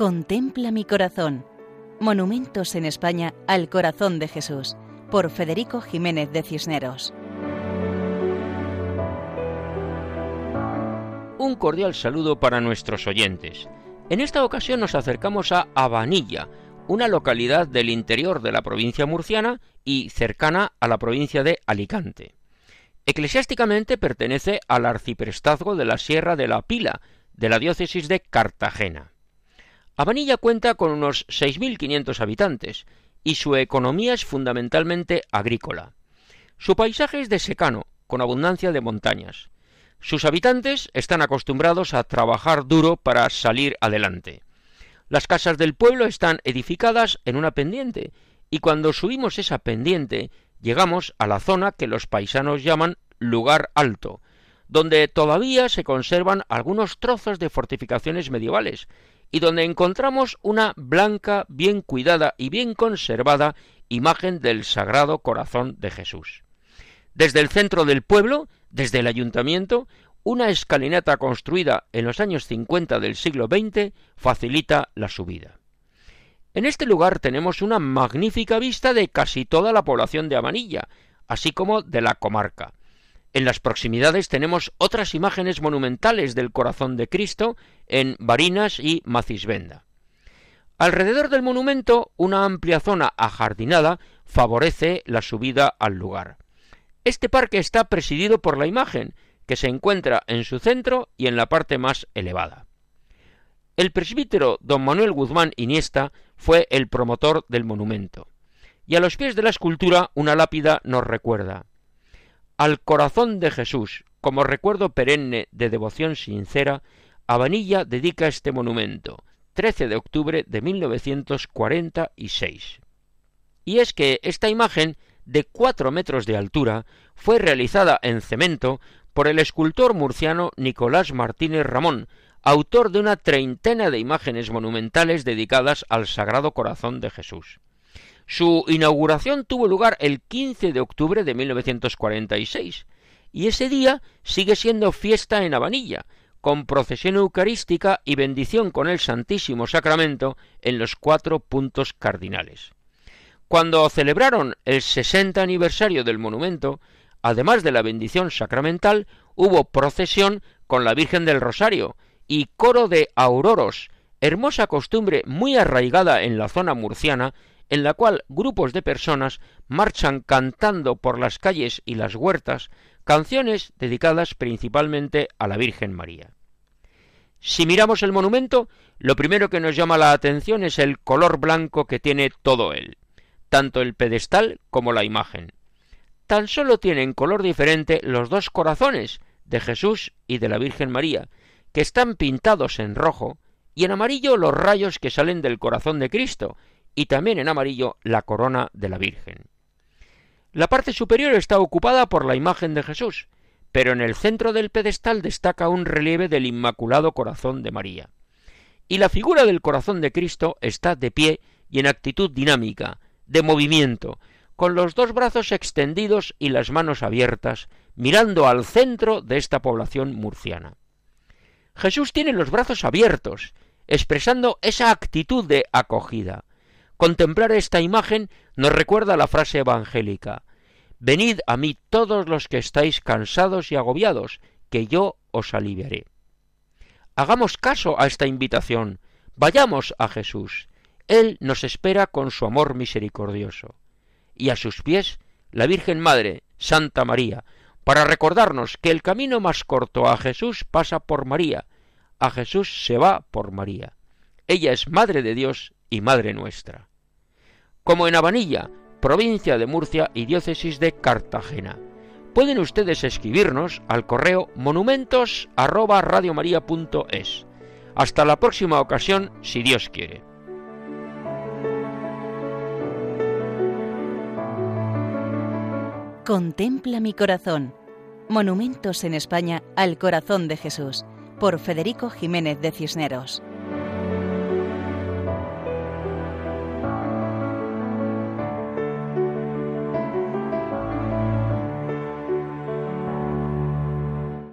Contempla mi corazón. Monumentos en España al corazón de Jesús, por Federico Jiménez de Cisneros. Un cordial saludo para nuestros oyentes. En esta ocasión nos acercamos a Abanilla, una localidad del interior de la provincia murciana y cercana a la provincia de Alicante. Eclesiásticamente pertenece al arciprestazgo de la Sierra de la Pila, de la diócesis de Cartagena. Abanilla cuenta con unos 6.500 habitantes y su economía es fundamentalmente agrícola. Su paisaje es de secano, con abundancia de montañas. Sus habitantes están acostumbrados a trabajar duro para salir adelante. Las casas del pueblo están edificadas en una pendiente, y cuando subimos esa pendiente llegamos a la zona que los paisanos llaman lugar alto, donde todavía se conservan algunos trozos de fortificaciones medievales, y donde encontramos una blanca, bien cuidada y bien conservada imagen del Sagrado Corazón de Jesús. Desde el centro del pueblo, desde el ayuntamiento, una escalinata construida en los años 50 del siglo XX facilita la subida. En este lugar tenemos una magnífica vista de casi toda la población de Amanilla, así como de la comarca. En las proximidades tenemos otras imágenes monumentales del corazón de Cristo en Barinas y Macisbenda. Alrededor del monumento, una amplia zona ajardinada favorece la subida al lugar. Este parque está presidido por la imagen, que se encuentra en su centro y en la parte más elevada. El presbítero don Manuel Guzmán Iniesta fue el promotor del monumento, y a los pies de la escultura una lápida nos recuerda al corazón de Jesús, como recuerdo perenne de devoción sincera, Abanilla dedica este monumento, 13 de octubre de 1946. Y es que esta imagen, de cuatro metros de altura, fue realizada en cemento por el escultor murciano Nicolás Martínez Ramón, autor de una treintena de imágenes monumentales dedicadas al Sagrado Corazón de Jesús. Su inauguración tuvo lugar el 15 de octubre de 1946 y ese día sigue siendo fiesta en Habanilla, con procesión eucarística y bendición con el Santísimo Sacramento en los cuatro puntos cardinales. Cuando celebraron el 60 aniversario del monumento, además de la bendición sacramental, hubo procesión con la Virgen del Rosario y coro de auroros, hermosa costumbre muy arraigada en la zona murciana en la cual grupos de personas marchan cantando por las calles y las huertas canciones dedicadas principalmente a la Virgen María. Si miramos el monumento, lo primero que nos llama la atención es el color blanco que tiene todo él, tanto el pedestal como la imagen. Tan solo tienen color diferente los dos corazones de Jesús y de la Virgen María, que están pintados en rojo, y en amarillo los rayos que salen del corazón de Cristo, y también en amarillo la corona de la Virgen. La parte superior está ocupada por la imagen de Jesús, pero en el centro del pedestal destaca un relieve del Inmaculado Corazón de María. Y la figura del corazón de Cristo está de pie y en actitud dinámica, de movimiento, con los dos brazos extendidos y las manos abiertas, mirando al centro de esta población murciana. Jesús tiene los brazos abiertos, expresando esa actitud de acogida. Contemplar esta imagen nos recuerda la frase evangélica Venid a mí todos los que estáis cansados y agobiados, que yo os aliviaré. Hagamos caso a esta invitación, vayamos a Jesús. Él nos espera con su amor misericordioso. Y a sus pies la Virgen Madre, Santa María, para recordarnos que el camino más corto a Jesús pasa por María, a Jesús se va por María. Ella es Madre de Dios y Madre nuestra como en Habanilla, provincia de Murcia y diócesis de Cartagena. Pueden ustedes escribirnos al correo monumentos@radiomaria.es. Hasta la próxima ocasión, si Dios quiere. Contempla mi corazón. Monumentos en España al corazón de Jesús, por Federico Jiménez de Cisneros.